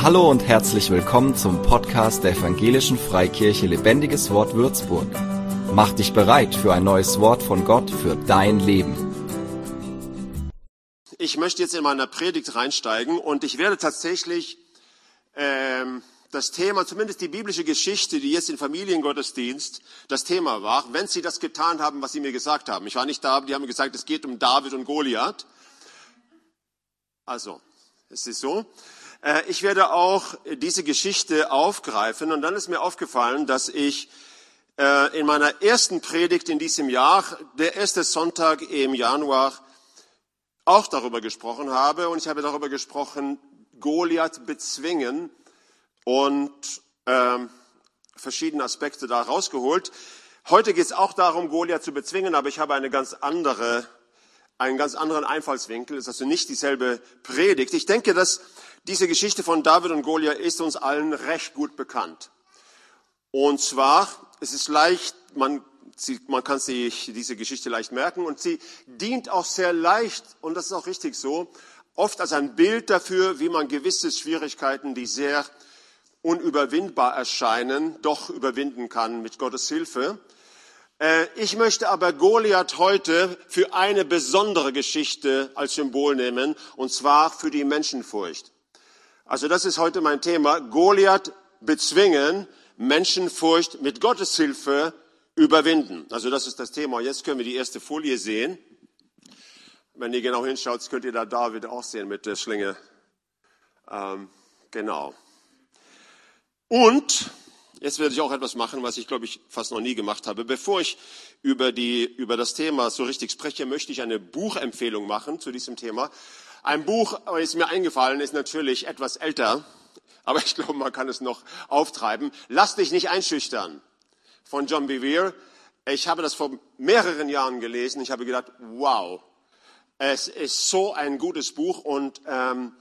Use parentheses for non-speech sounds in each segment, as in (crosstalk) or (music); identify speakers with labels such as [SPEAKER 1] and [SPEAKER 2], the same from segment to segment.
[SPEAKER 1] Hallo und herzlich willkommen zum Podcast der Evangelischen Freikirche Lebendiges Wort Würzburg. Mach dich bereit für ein neues Wort von Gott für dein Leben.
[SPEAKER 2] Ich möchte jetzt in meiner Predigt reinsteigen und ich werde tatsächlich ähm, das Thema, zumindest die biblische Geschichte, die jetzt im Familiengottesdienst das Thema war, wenn Sie das getan haben, was Sie mir gesagt haben. Ich war nicht da, aber die haben gesagt, es geht um David und Goliath. Also, es ist so. Äh, ich werde auch diese Geschichte aufgreifen und dann ist mir aufgefallen, dass ich äh, in meiner ersten Predigt in diesem Jahr, der erste Sonntag im Januar, auch darüber gesprochen habe und ich habe darüber gesprochen, Goliath bezwingen und ähm, verschiedene Aspekte da rausgeholt. Heute geht es auch darum, Goliath zu bezwingen, aber ich habe eine ganz andere, einen ganz anderen Einfallswinkel. Es ist also nicht dieselbe Predigt. Ich denke, dass diese Geschichte von David und Goliath ist uns allen recht gut bekannt. Und zwar, es ist leicht, man, sie, man kann sich diese Geschichte leicht merken und sie dient auch sehr leicht, und das ist auch richtig so, oft als ein Bild dafür, wie man gewisse Schwierigkeiten, die sehr unüberwindbar erscheinen, doch überwinden kann mit Gottes Hilfe. Äh, ich möchte aber Goliath heute für eine besondere Geschichte als Symbol nehmen, und zwar für die Menschenfurcht. Also das ist heute mein Thema. Goliath bezwingen, Menschenfurcht mit Gottes Hilfe überwinden. Also das ist das Thema. Jetzt können wir die erste Folie sehen. Wenn ihr genau hinschaut, könnt ihr da David auch sehen mit der Schlinge. Ähm, genau. Und jetzt werde ich auch etwas machen, was ich glaube ich fast noch nie gemacht habe. Bevor ich über, die, über das Thema so richtig spreche, möchte ich eine Buchempfehlung machen zu diesem Thema. Ein Buch, ist mir eingefallen, ist natürlich etwas älter, aber ich glaube, man kann es noch auftreiben. Lass dich nicht einschüchtern von John Bevere. Ich habe das vor mehreren Jahren gelesen. Ich habe gedacht, wow, es ist so ein gutes Buch und ähm,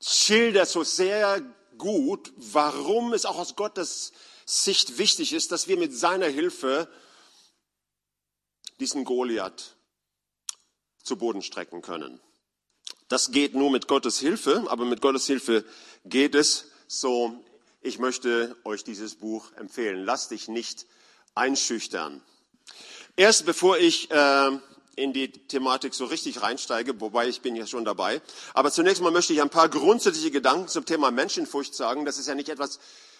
[SPEAKER 2] schildert so sehr gut, warum es auch aus Gottes Sicht wichtig ist, dass wir mit seiner Hilfe diesen Goliath zu Boden strecken können. Das geht nur mit Gottes Hilfe, aber mit Gottes Hilfe geht es so. Ich möchte euch dieses Buch empfehlen. Lass dich nicht einschüchtern. Erst bevor ich äh, in die Thematik so richtig reinsteige, wobei ich bin ja schon dabei. Aber zunächst mal möchte ich ein paar grundsätzliche Gedanken zum Thema Menschenfurcht sagen. Das ist ja nicht etwas,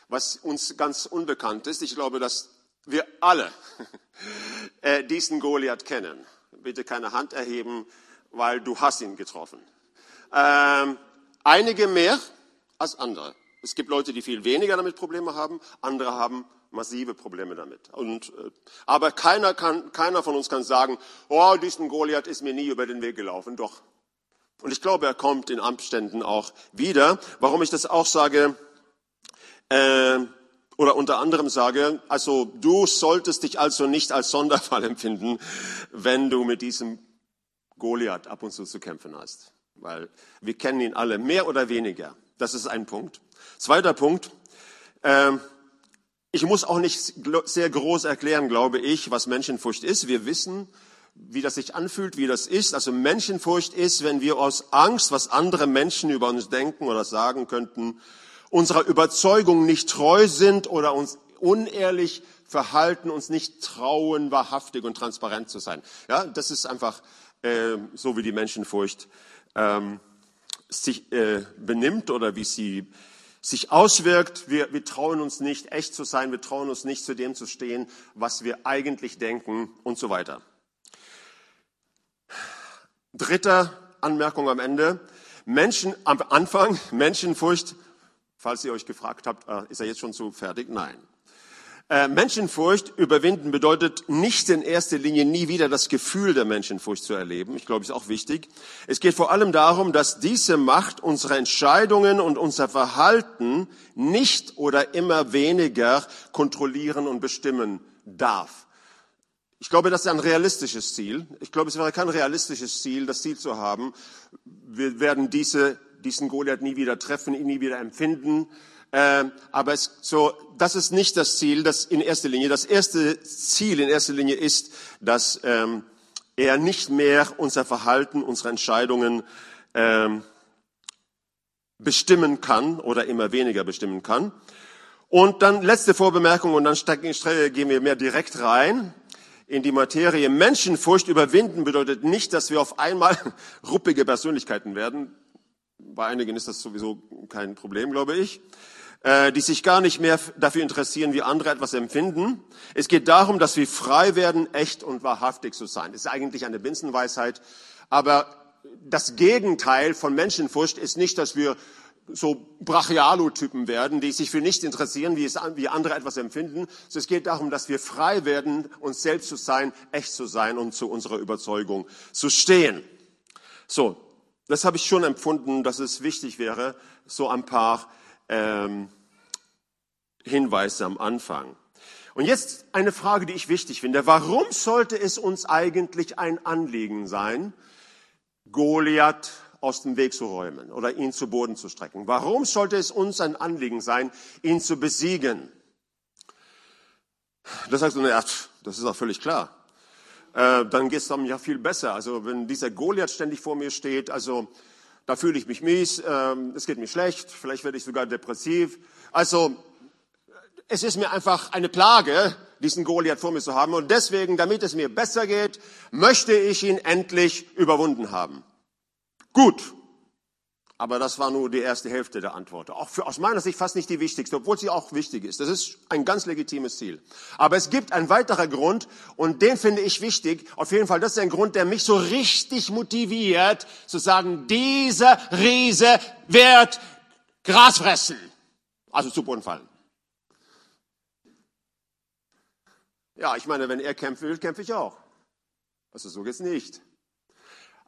[SPEAKER 2] was uns ganz unbekannt ist. Ich glaube, dass wir alle (laughs) äh, diesen Goliath kennen bitte keine Hand erheben, weil du hast ihn getroffen. Ähm, einige mehr als andere. Es gibt Leute, die viel weniger damit Probleme haben, andere haben massive Probleme damit. Und, äh, aber keiner, kann, keiner von uns kann sagen, oh, diesen Goliath ist mir nie über den Weg gelaufen. Doch. Und ich glaube, er kommt in Abständen auch wieder. Warum ich das auch sage, äh, oder unter anderem sage, also du solltest dich also nicht als Sonderfall (laughs) empfinden, wenn du mit diesem Goliath ab und zu zu kämpfen hast. Weil wir kennen ihn alle, mehr oder weniger. Das ist ein Punkt. Zweiter Punkt. Äh, ich muss auch nicht sehr groß erklären, glaube ich, was Menschenfurcht ist. Wir wissen, wie das sich anfühlt, wie das ist. Also Menschenfurcht ist, wenn wir aus Angst, was andere Menschen über uns denken oder sagen könnten, unserer Überzeugung nicht treu sind oder uns unehrlich verhalten, uns nicht trauen, wahrhaftig und transparent zu sein. Ja, das ist einfach äh, so, wie die Menschenfurcht ähm, sich äh, benimmt oder wie sie sich auswirkt. Wir, wir trauen uns nicht, echt zu sein. Wir trauen uns nicht, zu dem zu stehen, was wir eigentlich denken und so weiter. Dritte Anmerkung am Ende. Menschen am Anfang, Menschenfurcht Falls ihr euch gefragt habt, äh, ist er jetzt schon zu fertig? Nein. Äh, Menschenfurcht überwinden bedeutet nicht in erster Linie nie wieder das Gefühl der Menschenfurcht zu erleben. Ich glaube, ist auch wichtig. Es geht vor allem darum, dass diese Macht unsere Entscheidungen und unser Verhalten nicht oder immer weniger kontrollieren und bestimmen darf. Ich glaube, das ist ein realistisches Ziel. Ich glaube, es wäre kein realistisches Ziel, das Ziel zu haben, wir werden diese diesen Goliath nie wieder treffen, ihn nie wieder empfinden. Äh, aber es, so, das ist nicht das Ziel, das in erster Linie. Das erste Ziel in erster Linie ist, dass ähm, er nicht mehr unser Verhalten, unsere Entscheidungen ähm, bestimmen kann oder immer weniger bestimmen kann. Und dann letzte Vorbemerkung und dann gehen wir mehr direkt rein in die Materie. Menschenfurcht überwinden bedeutet nicht, dass wir auf einmal (laughs) ruppige Persönlichkeiten werden. Bei einigen ist das sowieso kein Problem, glaube ich äh, die sich gar nicht mehr dafür interessieren, wie andere etwas empfinden. Es geht darum, dass wir frei werden, echt und wahrhaftig zu sein. Das ist eigentlich eine Binsenweisheit, aber das Gegenteil von Menschenfurcht ist nicht, dass wir so Brachialo-Typen werden, die sich für nichts interessieren, wie, es, wie andere etwas empfinden. So, es geht darum, dass wir frei werden, uns selbst zu sein, echt zu sein und zu unserer Überzeugung zu stehen. So, das habe ich schon empfunden, dass es wichtig wäre, so ein paar ähm, Hinweise am Anfang. Und jetzt eine Frage, die ich wichtig finde. Warum sollte es uns eigentlich ein Anliegen sein, Goliath aus dem Weg zu räumen oder ihn zu Boden zu strecken? Warum sollte es uns ein Anliegen sein, ihn zu besiegen? Das sagst du, naja, das ist auch völlig klar. Äh, dann geht es dann ja viel besser. Also wenn dieser Goliath ständig vor mir steht, also da fühle ich mich mies, äh, es geht mir schlecht, vielleicht werde ich sogar depressiv. Also es ist mir einfach eine Plage, diesen Goliath vor mir zu haben. Und deswegen, damit es mir besser geht, möchte ich ihn endlich überwunden haben. Gut. Aber das war nur die erste Hälfte der Antwort. Auch für, aus meiner Sicht fast nicht die wichtigste, obwohl sie auch wichtig ist. Das ist ein ganz legitimes Ziel. Aber es gibt einen weiterer Grund und den finde ich wichtig. Auf jeden Fall, das ist ein Grund, der mich so richtig motiviert, zu sagen, dieser Riese wird Gras fressen. Also zu Boden fallen. Ja, ich meine, wenn er kämpfen will, kämpfe ich auch. Also so geht's nicht.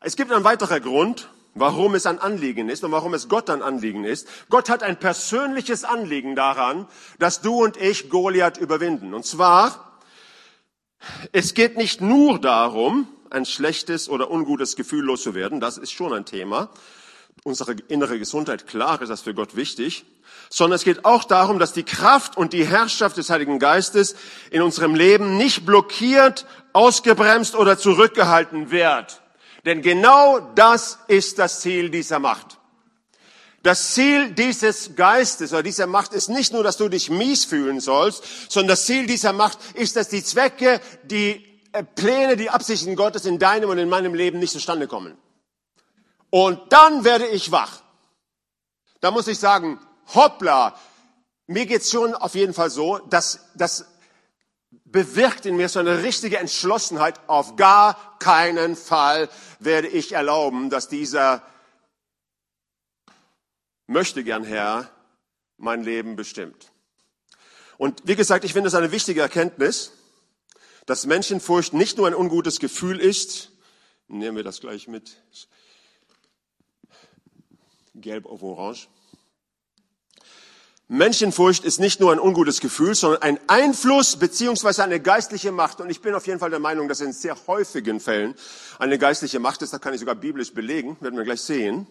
[SPEAKER 2] Es gibt einen weiterer Grund, warum es ein Anliegen ist und warum es Gott ein Anliegen ist. Gott hat ein persönliches Anliegen daran, dass du und ich Goliath überwinden. Und zwar, es geht nicht nur darum, ein schlechtes oder ungutes Gefühl loszuwerden, das ist schon ein Thema. Unsere innere Gesundheit, klar ist das für Gott wichtig, sondern es geht auch darum, dass die Kraft und die Herrschaft des Heiligen Geistes in unserem Leben nicht blockiert, ausgebremst oder zurückgehalten wird. Denn genau das ist das Ziel dieser Macht. Das Ziel dieses Geistes oder dieser Macht ist nicht nur, dass du dich mies fühlen sollst, sondern das Ziel dieser Macht ist, dass die Zwecke, die äh, Pläne, die Absichten Gottes in deinem und in meinem Leben nicht zustande kommen. Und dann werde ich wach. Da muss ich sagen, hoppla, mir geht's schon auf jeden Fall so, dass das bewirkt in mir so eine richtige Entschlossenheit. Auf gar keinen Fall werde ich erlauben, dass dieser möchte gern Herr mein Leben bestimmt. Und wie gesagt, ich finde es eine wichtige Erkenntnis, dass Menschenfurcht nicht nur ein ungutes Gefühl ist, nehmen wir das gleich mit, gelb auf orange, Menschenfurcht ist nicht nur ein ungutes Gefühl, sondern ein Einfluss beziehungsweise eine geistliche Macht. Und ich bin auf jeden Fall der Meinung, dass in sehr häufigen Fällen eine geistliche Macht ist. Das kann ich sogar biblisch belegen, werden wir gleich sehen.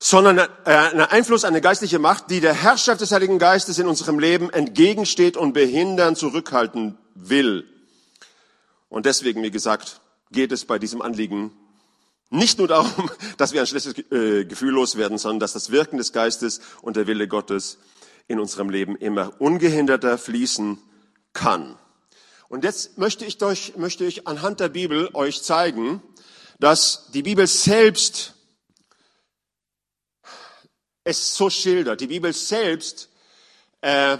[SPEAKER 2] Sondern äh, ein Einfluss, eine geistliche Macht, die der Herrschaft des Heiligen Geistes in unserem Leben entgegensteht und behindern, zurückhalten will. Und deswegen, wie gesagt, geht es bei diesem Anliegen nicht nur darum, (laughs) dass wir ein schlechtes äh, Gefühl loswerden, sondern dass das Wirken des Geistes und der Wille Gottes in unserem Leben immer ungehinderter fließen kann. Und jetzt möchte ich euch, möchte ich anhand der Bibel euch zeigen, dass die Bibel selbst es so schildert. Die Bibel selbst äh,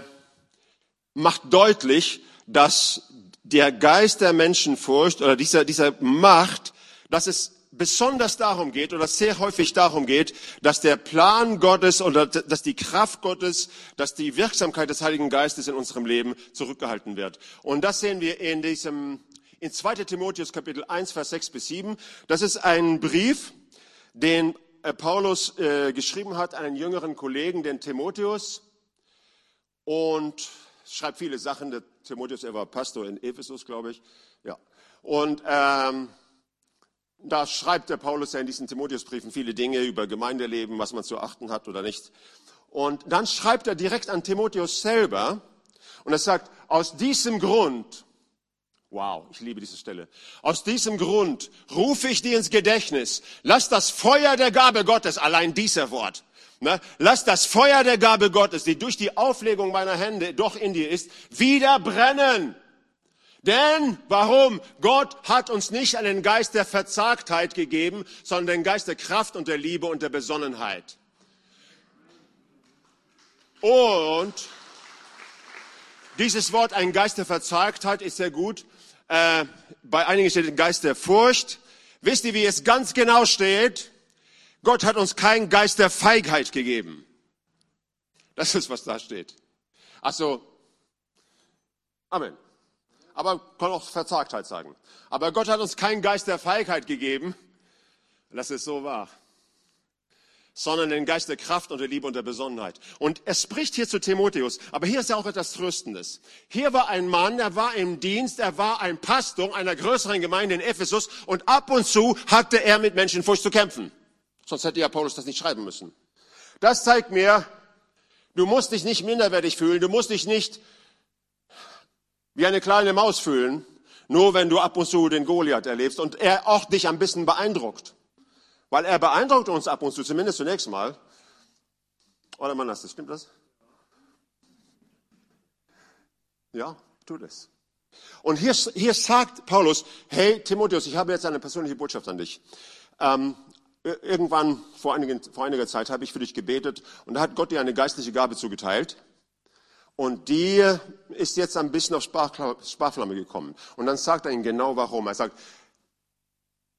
[SPEAKER 2] macht deutlich, dass der Geist der Menschenfurcht oder dieser, dieser Macht, dass es besonders darum geht oder sehr häufig darum geht, dass der Plan Gottes oder dass die Kraft Gottes, dass die Wirksamkeit des Heiligen Geistes in unserem Leben zurückgehalten wird. Und das sehen wir in diesem, in 2. Timotheus Kapitel 1, Vers 6 bis 7. Das ist ein Brief, den äh, Paulus äh, geschrieben hat an einen jüngeren Kollegen, den Timotheus. Und schreibt viele Sachen. Der Timotheus, er war Pastor in Ephesus, glaube ich. Ja. Und ähm, da schreibt der Paulus ja in diesen Timotheusbriefen viele Dinge über Gemeindeleben, was man zu achten hat oder nicht. Und dann schreibt er direkt an Timotheus selber und er sagt, aus diesem Grund Wow, ich liebe diese Stelle. Aus diesem Grund rufe ich dir ins Gedächtnis. Lass das Feuer der Gabe Gottes, allein dieser Wort, ne, lass das Feuer der Gabe Gottes, die durch die Auflegung meiner Hände doch in dir ist, wieder brennen. Denn warum? Gott hat uns nicht einen Geist der Verzagtheit gegeben, sondern den Geist der Kraft und der Liebe und der Besonnenheit. Und dieses Wort, ein Geist der Verzagtheit, ist sehr gut. Äh, bei einigen steht ein Geist der Furcht. Wisst ihr, wie es ganz genau steht? Gott hat uns keinen Geist der Feigheit gegeben. Das ist, was da steht. Also, Amen. Aber kann auch Verzagtheit sagen. Aber Gott hat uns keinen Geist der Feigheit gegeben. Das ist so wahr sondern den Geist der Kraft und der Liebe und der Besonnenheit. Und er spricht hier zu Timotheus, aber hier ist ja auch etwas Tröstendes. Hier war ein Mann, er war im Dienst, er war ein Pastor einer größeren Gemeinde in Ephesus und ab und zu hatte er mit Menschenfurcht zu kämpfen. Sonst hätte ja Paulus das nicht schreiben müssen. Das zeigt mir, du musst dich nicht minderwertig fühlen, du musst dich nicht wie eine kleine Maus fühlen, nur wenn du ab und zu den Goliath erlebst und er auch dich ein bisschen beeindruckt. Weil er beeindruckt uns ab und zu, zumindest zunächst mal. Oder man das, stimmt das? Ja, tut es. Und hier, hier sagt Paulus, hey Timotheus, ich habe jetzt eine persönliche Botschaft an dich. Ähm, irgendwann vor, einigen, vor einiger Zeit habe ich für dich gebetet und da hat Gott dir eine geistliche Gabe zugeteilt. Und die ist jetzt ein bisschen auf Sprachflamme gekommen. Und dann sagt er ihm genau warum. Er sagt,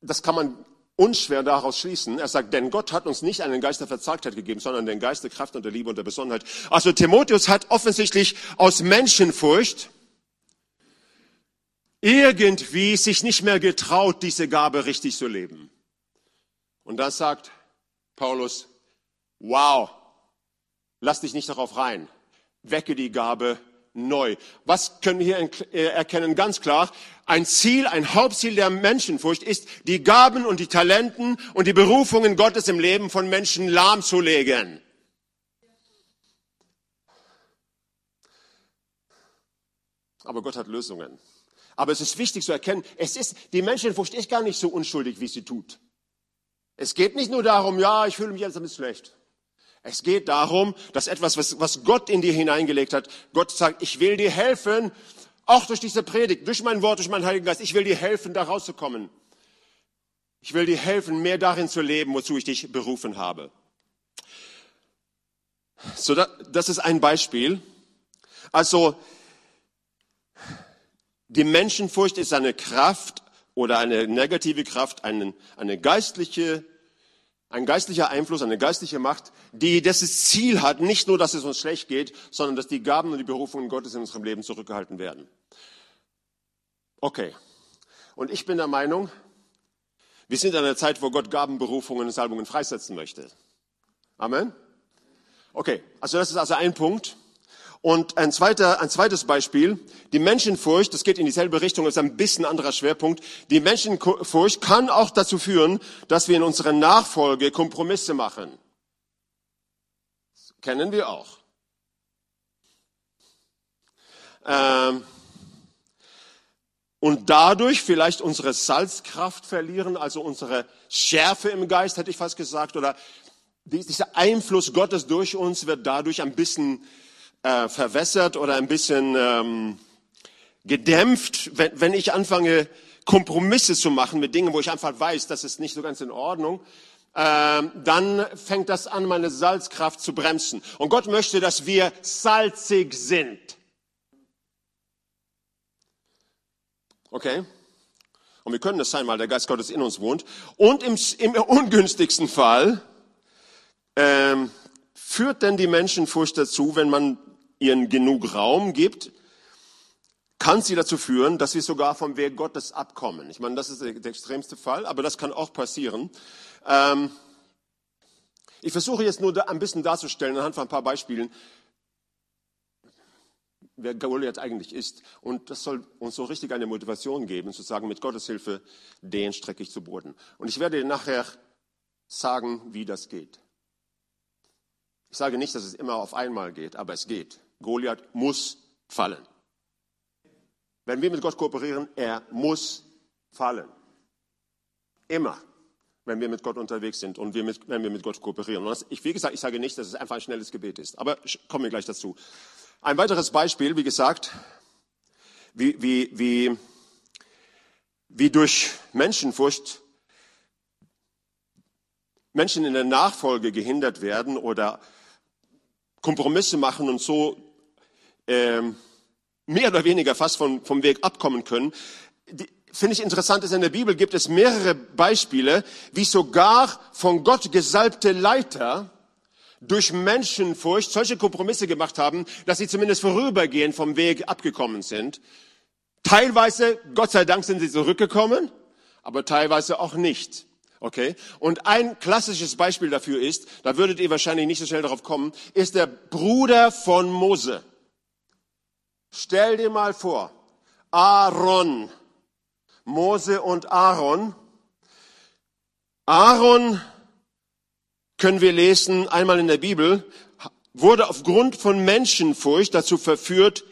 [SPEAKER 2] das kann man unschwer daraus schließen. Er sagt, denn Gott hat uns nicht einen Geist der Verzagtheit gegeben, sondern den Geist der Kraft und der Liebe und der Besonnenheit. Also Timotheus hat offensichtlich aus Menschenfurcht irgendwie sich nicht mehr getraut, diese Gabe richtig zu leben. Und da sagt Paulus, wow, lass dich nicht darauf rein. Wecke die Gabe neu. Was können wir hier äh, erkennen? Ganz klar, ein Ziel, ein Hauptziel der Menschenfurcht ist, die Gaben und die Talenten und die Berufungen Gottes im Leben von Menschen lahmzulegen. Aber Gott hat Lösungen. Aber es ist wichtig zu erkennen, es ist, die Menschenfurcht ist gar nicht so unschuldig, wie sie tut. Es geht nicht nur darum, ja, ich fühle mich jetzt ein bisschen schlecht. Es geht darum, dass etwas, was, was Gott in dir hineingelegt hat, Gott sagt, ich will dir helfen, auch durch diese Predigt, durch mein Wort, durch meinen Heiligen Geist, ich will dir helfen, da rauszukommen. Ich will dir helfen, mehr darin zu leben, wozu ich dich berufen habe. So, das ist ein Beispiel. Also, die Menschenfurcht ist eine Kraft oder eine negative Kraft, eine, eine geistliche ein geistlicher Einfluss, eine geistliche Macht, die das Ziel hat, nicht nur, dass es uns schlecht geht, sondern dass die Gaben und die Berufungen Gottes in unserem Leben zurückgehalten werden. Okay. Und ich bin der Meinung, wir sind in einer Zeit, wo Gott Gaben, Berufungen und Salbungen freisetzen möchte. Amen. Okay. Also das ist also ein Punkt. Und ein, zweiter, ein zweites Beispiel, die Menschenfurcht, das geht in dieselbe Richtung, ist ein bisschen anderer Schwerpunkt. Die Menschenfurcht kann auch dazu führen, dass wir in unserer Nachfolge Kompromisse machen. Das kennen wir auch. Ähm, und dadurch vielleicht unsere Salzkraft verlieren, also unsere Schärfe im Geist, hätte ich fast gesagt, oder dieser Einfluss Gottes durch uns wird dadurch ein bisschen äh, verwässert oder ein bisschen ähm, gedämpft, wenn, wenn ich anfange, Kompromisse zu machen mit Dingen, wo ich einfach weiß, das ist nicht so ganz in Ordnung, ähm, dann fängt das an, meine Salzkraft zu bremsen. Und Gott möchte, dass wir salzig sind. Okay? Und wir können das sein, weil der Geist Gottes in uns wohnt. Und im, im ungünstigsten Fall ähm, führt denn die Menschenfurcht dazu, wenn man ihnen genug Raum gibt, kann sie dazu führen, dass sie sogar vom Weg Gottes abkommen. Ich meine, das ist der, extremste Fall, aber das kann auch passieren. Ähm, ich versuche jetzt nur ein bisschen darzustellen, anhand von ein paar Beispielen, wer Goliath eigentlich ist. Und das soll uns so richtig eine Motivation geben, zu sagen, mit Gottes Hilfe, den strecke ich zu Boden. Und ich werde nachher sagen, wie das geht. Ich sage nicht, dass es immer auf einmal geht, aber es geht. Goliath muss fallen. wenn wir mit Gott kooperieren, er muss fallen. Immer, wenn wir mit Gott unterwegs sind und wir mit, wenn wir mit Gott kooperieren. Und das, ich, wie gesagt, ich sage nicht, dass es einfach ein schnelles Gebet ist, aber kommen wir gleich dazu. Ein weiteres Beispiel, wie gesagt, wie, wie, wie, wie durch Menschenfurcht Menschen in der Nachfolge gehindert werden oder Kompromisse machen und so ähm, mehr oder weniger fast vom, vom Weg abkommen können. Finde ich interessant, dass in der Bibel gibt es mehrere Beispiele, wie sogar von Gott gesalbte Leiter durch Menschenfurcht solche Kompromisse gemacht haben, dass sie zumindest vorübergehend vom Weg abgekommen sind. Teilweise, Gott sei Dank, sind sie zurückgekommen, aber teilweise auch nicht. Okay? Und ein klassisches Beispiel dafür ist, da würdet ihr wahrscheinlich nicht so schnell darauf kommen, ist der Bruder von Mose. Stell dir mal vor, Aaron, Mose und Aaron. Aaron, können wir lesen, einmal in der Bibel, wurde aufgrund von Menschenfurcht dazu verführt,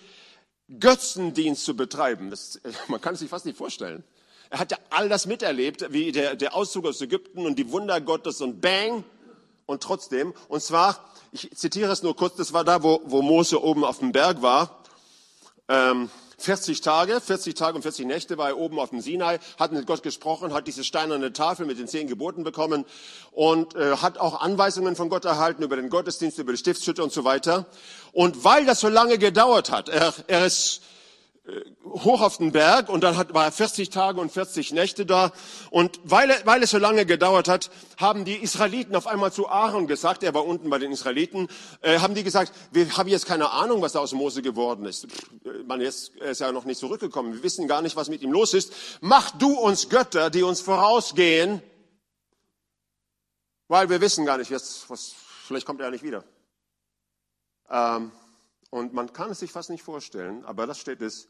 [SPEAKER 2] Götzendienst zu betreiben. Das, (laughs) man kann es sich fast nicht vorstellen. Er hat ja all das miterlebt, wie der, der Auszug aus Ägypten und die Wunder Gottes und bang. Und trotzdem, und zwar, ich zitiere es nur kurz, das war da, wo, wo Mose oben auf dem Berg war. Ähm, 40 Tage, 40 Tage und 40 Nächte war er oben auf dem Sinai, hat mit Gott gesprochen, hat diese steinerne Tafel mit den zehn Geboten bekommen und äh, hat auch Anweisungen von Gott erhalten über den Gottesdienst, über die Stiftshütte und so weiter. Und weil das so lange gedauert hat, er, er ist hoch auf den Berg und dann hat, war er 40 Tage und 40 Nächte da. Und weil, weil es so lange gedauert hat, haben die Israeliten auf einmal zu Aaron gesagt, er war unten bei den Israeliten, äh, haben die gesagt, wir haben jetzt keine Ahnung, was da aus Mose geworden ist. Man ist, er ist ja noch nicht zurückgekommen. Wir wissen gar nicht, was mit ihm los ist. Mach du uns Götter, die uns vorausgehen, weil wir wissen gar nicht, was, was vielleicht kommt er ja nicht wieder. Ähm, und man kann es sich fast nicht vorstellen, aber das steht es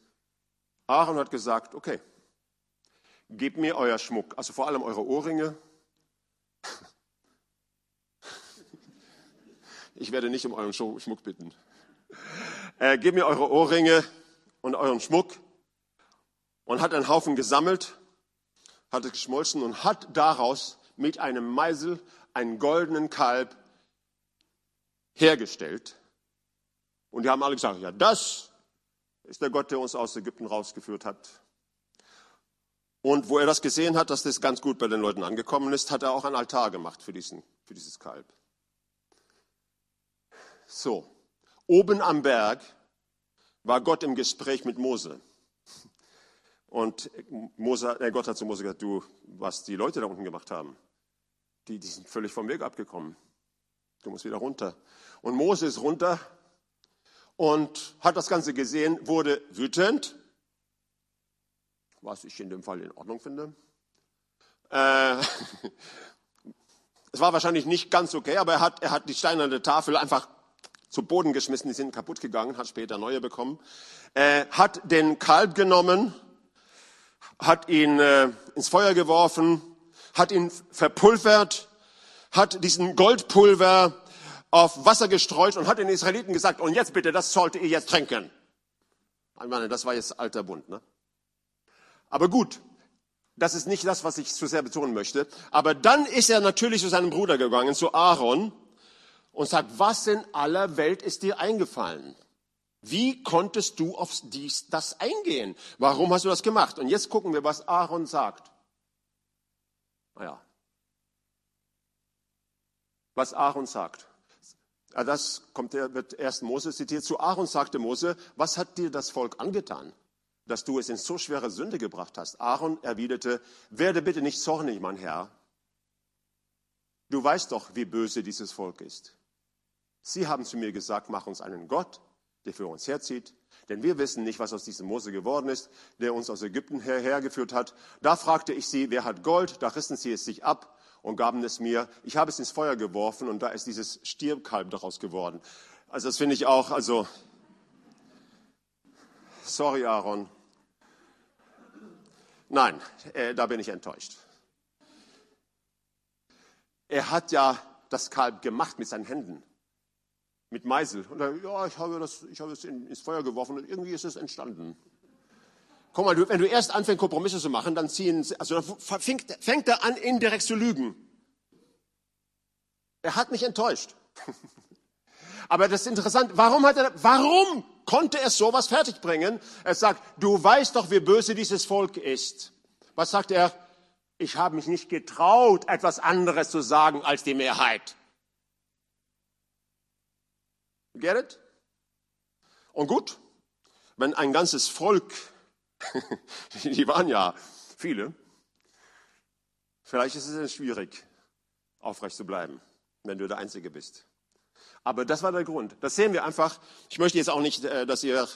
[SPEAKER 2] Aaron hat gesagt, okay, gebt mir euer Schmuck, also vor allem eure Ohrringe. Ich werde nicht um euren Schmuck bitten. Äh, gebt mir eure Ohrringe und euren Schmuck und hat einen Haufen gesammelt, hat es geschmolzen und hat daraus mit einem Meisel einen goldenen Kalb hergestellt. Und die haben alle gesagt, ja, das ist der Gott, der uns aus Ägypten rausgeführt hat. Und wo er das gesehen hat, dass das ganz gut bei den Leuten angekommen ist, hat er auch einen Altar gemacht für, diesen, für dieses Kalb. So, oben am Berg war Gott im Gespräch mit Mose. Und Mose, äh Gott hat zu Mose gesagt, du, was die Leute da unten gemacht haben, die, die sind völlig vom Weg abgekommen. Du musst wieder runter. Und Mose ist runter und hat das Ganze gesehen, wurde wütend, was ich in dem Fall in Ordnung finde. Äh, (laughs) es war wahrscheinlich nicht ganz okay, aber er hat, er hat die steinerne Tafel einfach zu Boden geschmissen, die sind kaputt gegangen, hat später neue bekommen, äh, hat den Kalb genommen, hat ihn äh, ins Feuer geworfen, hat ihn verpulvert, hat diesen Goldpulver auf Wasser gestreut und hat den Israeliten gesagt, und jetzt bitte, das solltet ihr jetzt trinken. Ich meine, das war jetzt alter Bund. Ne? Aber gut, das ist nicht das, was ich zu sehr betonen möchte. Aber dann ist er natürlich zu seinem Bruder gegangen, zu Aaron, und sagt, was in aller Welt ist dir eingefallen? Wie konntest du auf dies, das eingehen? Warum hast du das gemacht? Und jetzt gucken wir, was Aaron sagt. Naja, was Aaron sagt. Ja, das kommt, wird erst Mose zitiert. Zu Aaron sagte Mose, was hat dir das Volk angetan, dass du es in so schwere Sünde gebracht hast? Aaron erwiderte, werde bitte nicht zornig, mein Herr. Du weißt doch, wie böse dieses Volk ist. Sie haben zu mir gesagt, mach uns einen Gott, der für uns herzieht, denn wir wissen nicht, was aus diesem Mose geworden ist, der uns aus Ägypten hergeführt hat. Da fragte ich sie, wer hat Gold? Da rissen sie es sich ab und gaben es mir. Ich habe es ins Feuer geworfen und da ist dieses Stierkalb daraus geworden. Also das finde ich auch, also, sorry Aaron. Nein, äh, da bin ich enttäuscht. Er hat ja das Kalb gemacht mit seinen Händen, mit Meisel. Und er, ja, ich habe, das, ich habe es ins Feuer geworfen und irgendwie ist es entstanden. Guck mal, wenn du erst anfängst, Kompromisse zu machen, dann ziehen, also fängt, fängt er an, indirekt zu lügen. Er hat mich enttäuscht. (laughs) Aber das ist interessant. Warum hat er, warum konnte er sowas fertigbringen? Er sagt, du weißt doch, wie böse dieses Volk ist. Was sagt er? Ich habe mich nicht getraut, etwas anderes zu sagen als die Mehrheit. Get it? Und gut, wenn ein ganzes Volk, (laughs) die waren ja viele, vielleicht ist es schwierig, aufrecht zu bleiben, wenn du der Einzige bist. Aber das war der Grund. Das sehen wir einfach. Ich möchte jetzt auch nicht, äh, dass ihr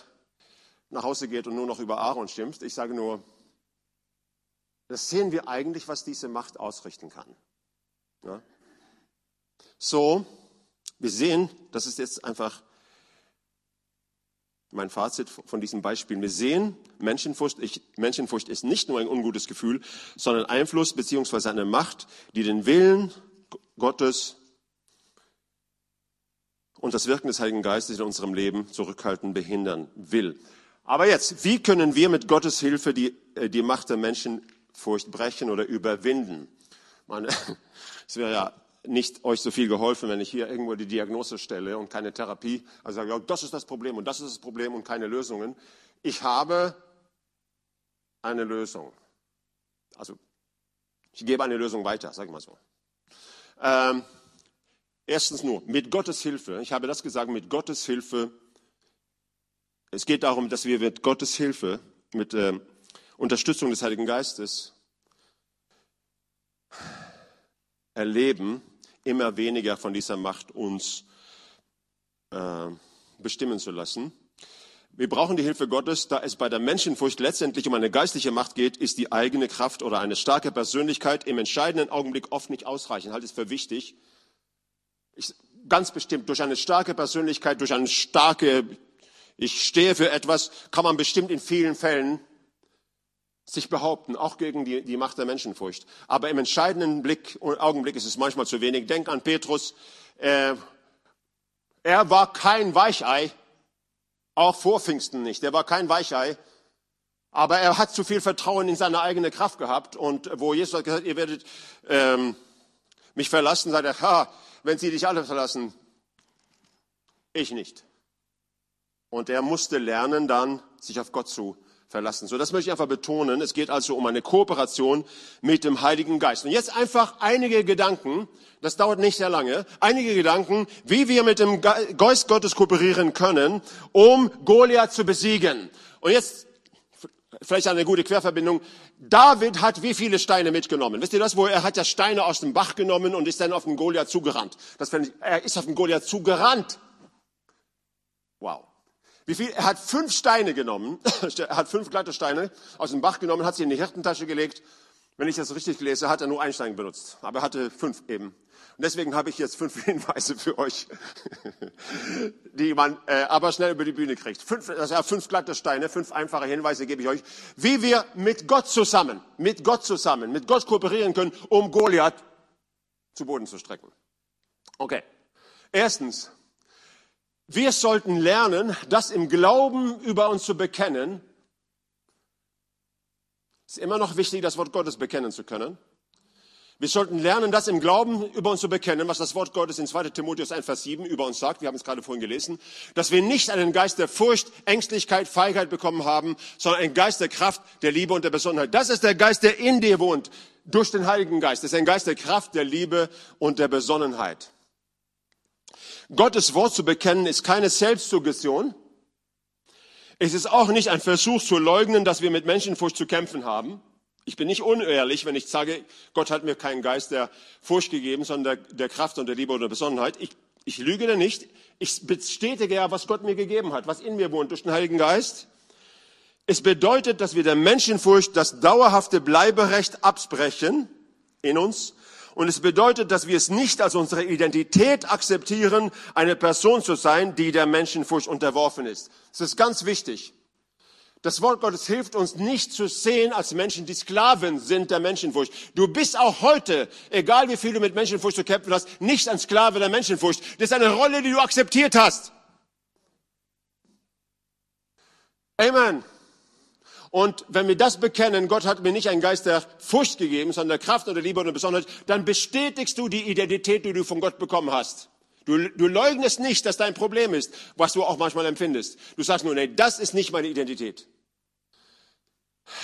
[SPEAKER 2] nach Hause geht und nur noch über Aaron stimmt. Ich sage nur, das sehen wir eigentlich, was diese Macht ausrichten kann. Ja? So, wir sehen, das ist jetzt einfach mein Fazit von diesem Beispiel. Wir sehen, Menschenfurcht, ich, Menschenfurcht ist nicht nur ein ungutes Gefühl, sondern Einfluss beziehungsweise eine Macht, die den Willen Gottes und das Wirken des Heiligen Geistes in unserem Leben zurückhalten, behindern will. Aber jetzt, wie können wir mit Gottes Hilfe die, äh, die Macht der Menschenfurcht brechen oder überwinden? Man, (laughs) es wäre ja nicht euch so viel geholfen, wenn ich hier irgendwo die Diagnose stelle und keine Therapie. Also sage, ja, das ist das Problem und das ist das Problem und keine Lösungen. Ich habe eine Lösung. Also ich gebe eine Lösung weiter, sag ich mal so. Ähm, erstens nur, mit Gottes Hilfe, ich habe das gesagt, mit Gottes Hilfe, es geht darum, dass wir mit Gottes Hilfe, mit äh, Unterstützung des Heiligen Geistes erleben, immer weniger von dieser Macht uns äh, bestimmen zu lassen. Wir brauchen die Hilfe Gottes, da es bei der Menschenfurcht letztendlich um eine geistliche Macht geht, ist die eigene Kraft oder eine starke Persönlichkeit im entscheidenden Augenblick oft nicht ausreichend. Halte es für wichtig. Ich, ganz bestimmt durch eine starke Persönlichkeit, durch eine starke, ich stehe für etwas, kann man bestimmt in vielen Fällen sich behaupten, auch gegen die, die Macht der Menschenfurcht. Aber im entscheidenden Blick, Augenblick ist es manchmal zu wenig. Denk an Petrus. Äh, er war kein Weichei, auch vor Pfingsten nicht. Er war kein Weichei. Aber er hat zu viel Vertrauen in seine eigene Kraft gehabt. Und wo Jesus hat gesagt, ihr werdet ähm, mich verlassen, sagt er, ha, wenn sie dich alle verlassen, ich nicht. Und er musste lernen, dann sich auf Gott zu verlassen. So, das möchte ich einfach betonen. Es geht also um eine Kooperation mit dem Heiligen Geist. Und jetzt einfach einige Gedanken, das dauert nicht sehr lange, einige Gedanken, wie wir mit dem Geist Gottes kooperieren können, um Goliath zu besiegen. Und jetzt vielleicht eine gute Querverbindung. David hat wie viele Steine mitgenommen? Wisst ihr das, wo er hat ja Steine aus dem Bach genommen und ist dann auf den Goliath zugerannt. Das ich, er ist auf den Goliath zugerannt. Wow. Wie viel? Er hat fünf Steine genommen, (coughs) er hat fünf glatte Steine aus dem Bach genommen, hat sie in die Hirtentasche gelegt. Wenn ich das richtig lese, hat er nur einen Stein benutzt, aber er hatte fünf eben. Und deswegen habe ich jetzt fünf (laughs) Hinweise für euch, (laughs) die man äh, aber schnell über die Bühne kriegt. Fünf, also ja, fünf glatte Steine, fünf einfache Hinweise gebe ich euch, wie wir mit Gott zusammen, mit Gott zusammen, mit Gott kooperieren können, um Goliath zu Boden zu strecken. Okay. Erstens, wir sollten lernen, das im Glauben über uns zu bekennen. Es ist immer noch wichtig, das Wort Gottes bekennen zu können. Wir sollten lernen, das im Glauben über uns zu bekennen, was das Wort Gottes in 2 Timotheus 1, Vers 7 über uns sagt. Wir haben es gerade vorhin gelesen. Dass wir nicht einen Geist der Furcht, Ängstlichkeit, Feigheit bekommen haben, sondern einen Geist der Kraft, der Liebe und der Besonnenheit. Das ist der Geist, der in dir wohnt, durch den Heiligen Geist. Das ist ein Geist der Kraft, der Liebe und der Besonnenheit. Gottes Wort zu bekennen ist keine Selbstsuggestion. Es ist auch nicht ein Versuch zu leugnen, dass wir mit Menschenfurcht zu kämpfen haben. Ich bin nicht unehrlich, wenn ich sage, Gott hat mir keinen Geist der Furcht gegeben, sondern der, der Kraft und der Liebe und der Besonnenheit. Ich, ich lüge da nicht. Ich bestätige ja, was Gott mir gegeben hat, was in mir wohnt durch den Heiligen Geist. Es bedeutet, dass wir der Menschenfurcht das dauerhafte Bleiberecht absprechen in uns und es bedeutet, dass wir es nicht als unsere Identität akzeptieren, eine Person zu sein, die der Menschenfurcht unterworfen ist. Das ist ganz wichtig. Das Wort Gottes hilft uns nicht zu sehen als Menschen, die Sklaven sind der Menschenfurcht. Du bist auch heute, egal wie viel du mit Menschenfurcht zu kämpfen hast, nicht ein Sklave der Menschenfurcht. Das ist eine Rolle, die du akzeptiert hast. Amen. Und wenn wir das bekennen, Gott hat mir nicht einen Geist der Furcht gegeben, sondern der Kraft und der Liebe und der Besonderheit, dann bestätigst du die Identität, die du von Gott bekommen hast. Du, du leugnest nicht, dass dein Problem ist, was du auch manchmal empfindest. Du sagst nur, nee, das ist nicht meine Identität.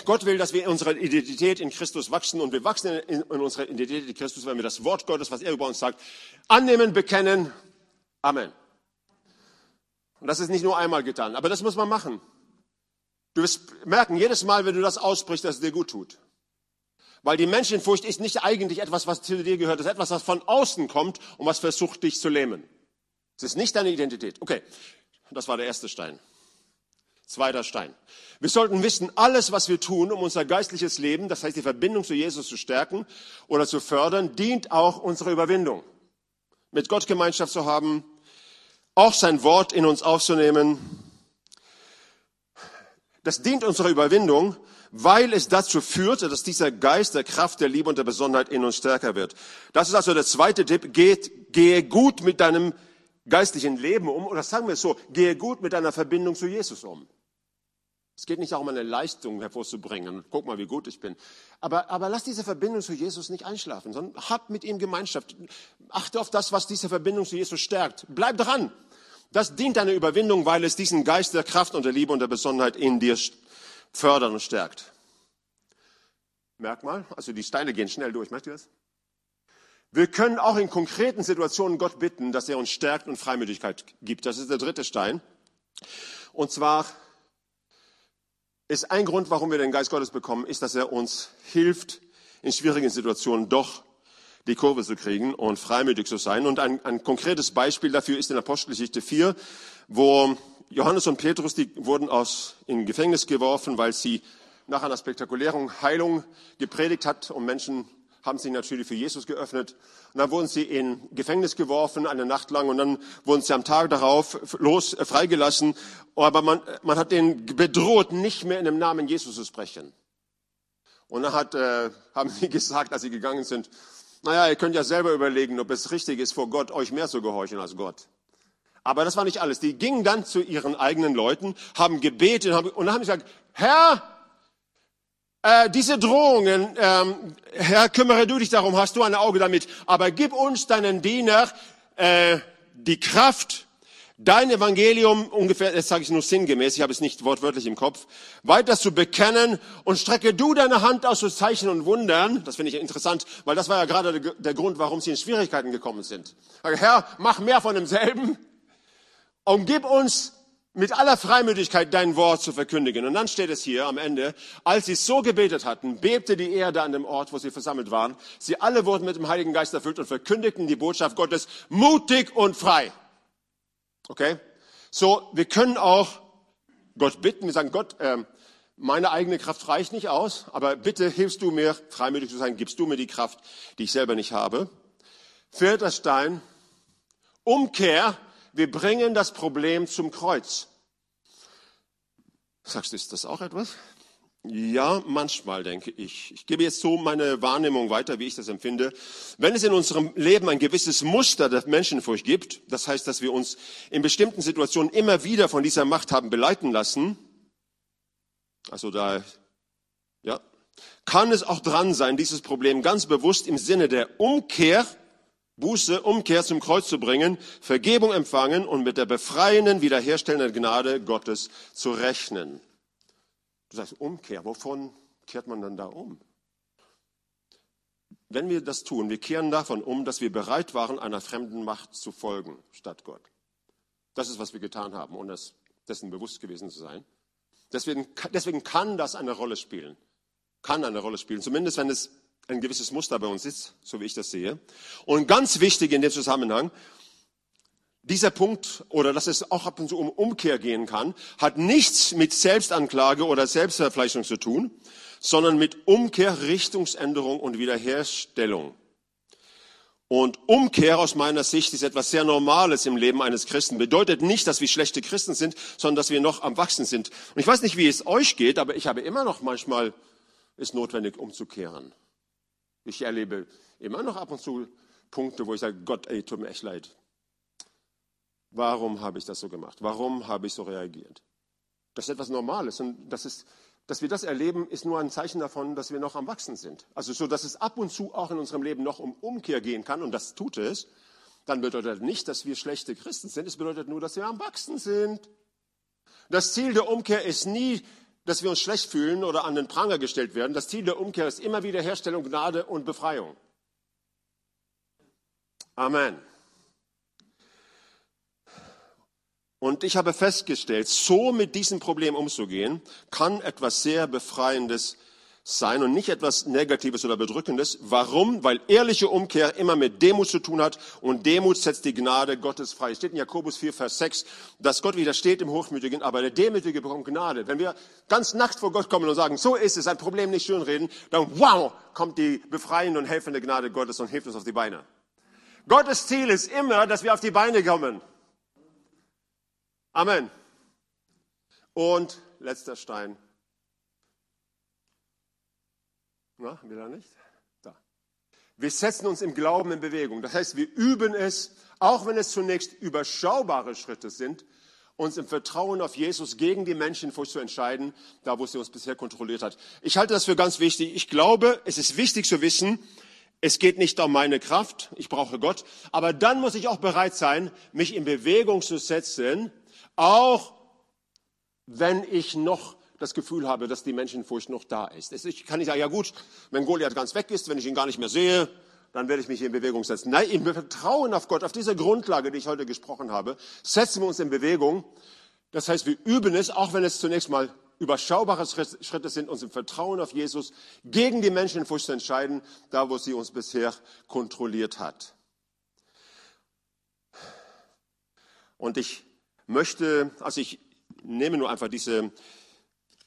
[SPEAKER 2] Gott will, dass wir in unserer Identität in Christus wachsen und wir wachsen in, in unserer Identität in Christus, wenn wir das Wort Gottes, was er über uns sagt, annehmen, bekennen. Amen. Und das ist nicht nur einmal getan, aber das muss man machen. Du wirst merken, jedes Mal, wenn du das aussprichst, dass es dir gut tut. Weil die Menschenfurcht ist nicht eigentlich etwas, was zu dir gehört. Es ist etwas, was von außen kommt und was versucht, dich zu lähmen. Es ist nicht deine Identität. Okay, das war der erste Stein. Zweiter Stein. Wir sollten wissen, alles, was wir tun, um unser geistliches Leben, das heißt die Verbindung zu Jesus zu stärken oder zu fördern, dient auch unserer Überwindung. Mit Gott Gemeinschaft zu haben, auch sein Wort in uns aufzunehmen. Das dient unserer Überwindung, weil es dazu führt, dass dieser Geist der Kraft, der Liebe und der Besonnenheit in uns stärker wird. Das ist also der zweite Tipp. Geht, gehe gut mit deinem geistlichen Leben um, oder sagen wir es so, gehe gut mit deiner Verbindung zu Jesus um. Es geht nicht darum, eine Leistung hervorzubringen. Guck mal, wie gut ich bin. Aber, aber lass diese Verbindung zu Jesus nicht einschlafen, sondern hab mit ihm Gemeinschaft. Achte auf das, was diese Verbindung zu Jesus stärkt. Bleib dran. Das dient deiner Überwindung, weil es diesen Geist der Kraft und der Liebe und der Besonnenheit in dir fördert und stärkt. Merkmal, also die Steine gehen schnell durch. Merkt ihr das? Wir können auch in konkreten Situationen Gott bitten, dass er uns stärkt und Freimütigkeit gibt. Das ist der dritte Stein. Und zwar ist ein Grund, warum wir den Geist Gottes bekommen, ist, dass er uns hilft, in schwierigen Situationen doch die Kurve zu kriegen und freimütig zu sein. Und ein, ein konkretes Beispiel dafür ist in Apostelgeschichte 4, wo Johannes und Petrus, die wurden aus, in Gefängnis geworfen, weil sie nach einer spektakulären Heilung gepredigt hat und Menschen haben sich natürlich für Jesus geöffnet. Und dann wurden sie in Gefängnis geworfen, eine Nacht lang, und dann wurden sie am Tag darauf los, äh, freigelassen. Aber man, man hat den bedroht, nicht mehr in dem Namen Jesus zu sprechen. Und dann hat, äh, haben sie (laughs) gesagt, als sie gegangen sind, naja, ihr könnt ja selber überlegen, ob es richtig ist, vor Gott euch mehr zu gehorchen als Gott. Aber das war nicht alles. Die gingen dann zu ihren eigenen Leuten, haben gebetet und dann haben gesagt, Herr, äh, diese Drohungen, ähm, Herr, kümmere du dich darum, hast du ein Auge damit, aber gib uns deinen Diener äh, die Kraft, dein Evangelium ungefähr, das sage ich nur sinngemäß, ich habe es nicht wortwörtlich im Kopf, weiter zu bekennen und strecke du deine Hand aus zu Zeichen und Wundern. Das finde ich interessant, weil das war ja gerade der, der Grund, warum sie in Schwierigkeiten gekommen sind. Herr, mach mehr von demselben und gib uns mit aller Freimütigkeit dein Wort zu verkündigen. Und dann steht es hier am Ende, als sie so gebetet hatten, bebte die Erde an dem Ort, wo sie versammelt waren. Sie alle wurden mit dem Heiligen Geist erfüllt und verkündigten die Botschaft Gottes mutig und frei. Okay? So, wir können auch Gott bitten, wir sagen, Gott, äh, meine eigene Kraft reicht nicht aus, aber bitte hilfst du mir, freimütig zu sein, gibst du mir die Kraft, die ich selber nicht habe. Vierter Stein, Umkehr wir bringen das Problem zum Kreuz. Sagst du, ist das auch etwas? Ja, manchmal denke ich. Ich gebe jetzt so meine Wahrnehmung weiter, wie ich das empfinde. Wenn es in unserem Leben ein gewisses Muster der Menschenfurcht gibt, das heißt, dass wir uns in bestimmten Situationen immer wieder von dieser Macht haben beleiten lassen, also da, ja, kann es auch dran sein, dieses Problem ganz bewusst im Sinne der Umkehr Buße, Umkehr zum Kreuz zu bringen, Vergebung empfangen und mit der befreienden, wiederherstellenden Gnade Gottes zu rechnen. Du sagst, Umkehr, wovon kehrt man dann da um? Wenn wir das tun, wir kehren davon um, dass wir bereit waren, einer fremden Macht zu folgen, statt Gott. Das ist, was wir getan haben, ohne dessen bewusst gewesen zu sein. Deswegen, deswegen kann das eine Rolle spielen. Kann eine Rolle spielen. Zumindest, wenn es ein gewisses Muster bei uns ist, so wie ich das sehe. Und ganz wichtig in dem Zusammenhang, dieser Punkt, oder dass es auch ab und zu um Umkehr gehen kann, hat nichts mit Selbstanklage oder Selbstverfleischung zu tun, sondern mit Umkehr, Richtungsänderung und Wiederherstellung. Und Umkehr aus meiner Sicht ist etwas sehr Normales im Leben eines Christen. Bedeutet nicht, dass wir schlechte Christen sind, sondern dass wir noch am Wachsen sind. Und ich weiß nicht, wie es euch geht, aber ich habe immer noch manchmal es notwendig umzukehren. Ich erlebe immer noch ab und zu Punkte, wo ich sage, Gott, ey, tut mir echt leid. Warum habe ich das so gemacht? Warum habe ich so reagiert? Das ist etwas Normales und das ist dass wir das erleben, ist nur ein Zeichen davon, dass wir noch am Wachsen sind. Also so, dass es ab und zu auch in unserem Leben noch um Umkehr gehen kann, und das tut es, dann bedeutet nicht, dass wir schlechte Christen sind. Es bedeutet nur, dass wir am Wachsen sind. Das Ziel der Umkehr ist nie, dass wir uns schlecht fühlen oder an den Pranger gestellt werden. Das Ziel der Umkehr ist immer wieder Herstellung, Gnade und Befreiung. Amen. Und ich habe festgestellt, so mit diesem Problem umzugehen, kann etwas sehr Befreiendes sein und nicht etwas Negatives oder Bedrückendes. Warum? Weil ehrliche Umkehr immer mit Demut zu tun hat und Demut setzt die Gnade Gottes frei. Es steht in Jakobus 4, Vers 6, dass Gott widersteht dem Hochmütigen, aber der Demütige bekommt Gnade. Wenn wir ganz nackt vor Gott kommen und sagen, so ist es, ein Problem nicht schönreden, dann wow, kommt die befreiende und helfende Gnade Gottes und hilft uns auf die Beine. Gottes Ziel ist immer, dass wir auf die Beine kommen. Amen. Und letzter Stein. Na, will er nicht? Da. Wir setzen uns im Glauben in Bewegung. Das heißt, wir üben es, auch wenn es zunächst überschaubare Schritte sind, uns im Vertrauen auf Jesus gegen die Menschenfurcht zu entscheiden, da wo sie uns bisher kontrolliert hat. Ich halte das für ganz wichtig. Ich glaube, es ist wichtig zu wissen, es geht nicht um meine Kraft, ich brauche Gott, aber dann muss ich auch bereit sein, mich in Bewegung zu setzen, auch wenn ich noch das Gefühl habe, dass die Menschenfurcht noch da ist. Ich kann nicht sagen, ja gut, wenn Goliath ganz weg ist, wenn ich ihn gar nicht mehr sehe, dann werde ich mich in Bewegung setzen. Nein, im Vertrauen auf Gott, auf diese Grundlage, die ich heute gesprochen habe, setzen wir uns in Bewegung. Das heißt, wir üben es, auch wenn es zunächst mal überschaubare Schritte sind, uns im Vertrauen auf Jesus gegen die Menschenfurcht zu entscheiden, da wo sie uns bisher kontrolliert hat. Und ich möchte, also ich nehme nur einfach diese,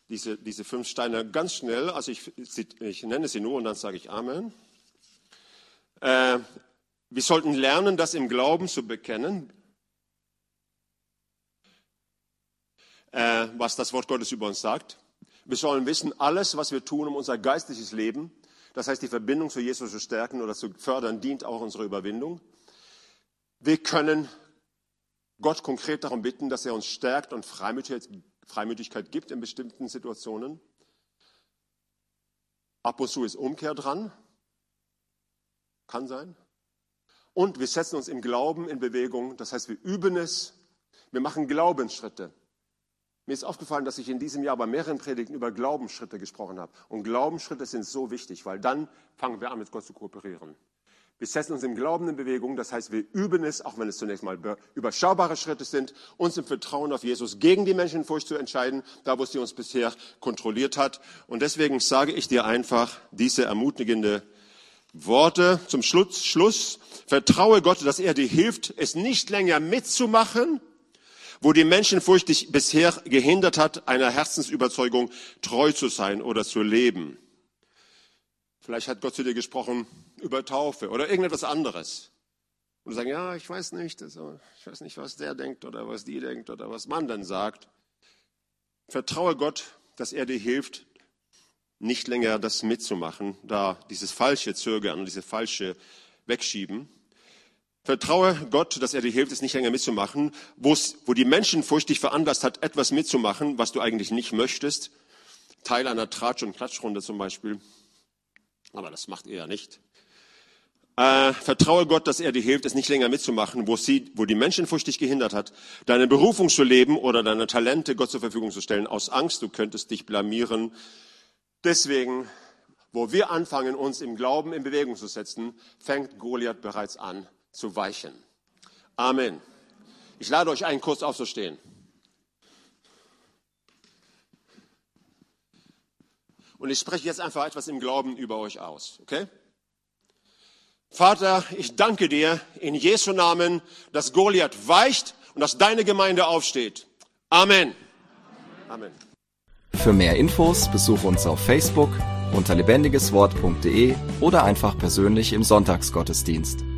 [SPEAKER 2] diese, diese fünf Steine ganz schnell, also ich, ich nenne sie nur und dann sage ich Amen. Äh, wir sollten lernen, das im Glauben zu bekennen, äh, was das Wort Gottes über uns sagt. Wir sollen wissen, alles, was wir tun, um unser geistliches Leben, das heißt die Verbindung zu Jesus zu stärken oder zu fördern, dient auch unserer Überwindung. Wir können Gott konkret darum bitten, dass er uns stärkt und Freimütigkeit, gibt in bestimmten Situationen. Ab und zu ist Umkehr dran. Kann sein. Und wir setzen uns im Glauben in Bewegung. Das heißt, wir üben es. Wir machen Glaubensschritte. Mir ist aufgefallen, dass ich in diesem Jahr bei mehreren Predigten über Glaubensschritte gesprochen habe. Und Glaubensschritte sind so wichtig, weil dann fangen wir an, mit Gott zu kooperieren. Wir setzen uns im Glauben in Bewegung, das heißt, wir üben es, auch wenn es zunächst mal überschaubare Schritte sind, uns im Vertrauen auf Jesus gegen die Menschenfurcht zu entscheiden, da wo sie uns bisher kontrolliert hat. Und deswegen sage ich dir einfach diese ermutigende Worte zum Schluss, Schluss. Vertraue Gott, dass er dir hilft, es nicht länger mitzumachen, wo die Menschenfurcht dich bisher gehindert hat, einer Herzensüberzeugung treu zu sein oder zu leben. Vielleicht hat Gott zu dir gesprochen über Taufe oder irgendetwas anderes. Und sagst, ja, ich weiß nicht, also, ich weiß nicht, was der denkt oder was die denkt oder was man dann sagt. Vertraue Gott, dass er dir hilft, nicht länger das mitzumachen, da dieses falsche Zögern und diese falsche Wegschieben. Vertraue Gott, dass er dir hilft, es nicht länger mitzumachen, wo die Menschenfurcht dich veranlasst hat, etwas mitzumachen, was du eigentlich nicht möchtest. Teil einer Tratsch- und Klatschrunde zum Beispiel. Aber das macht er ja nicht. Äh, vertraue Gott, dass er dir hilft, es nicht länger mitzumachen, wo, sie, wo die Menschenfurcht dich gehindert hat, deine Berufung zu leben oder deine Talente Gott zur Verfügung zu stellen, aus Angst, du könntest dich blamieren. Deswegen, wo wir anfangen, uns im Glauben in Bewegung zu setzen, fängt Goliath bereits an zu weichen. Amen. Ich lade euch ein, kurz aufzustehen. Und ich spreche jetzt einfach etwas im Glauben über euch aus, okay? Vater, ich danke dir in Jesu Namen, dass Goliath weicht und dass deine Gemeinde aufsteht. Amen.
[SPEAKER 1] Amen. Für mehr Infos besuche uns auf Facebook unter lebendigeswort.de oder einfach persönlich im Sonntagsgottesdienst.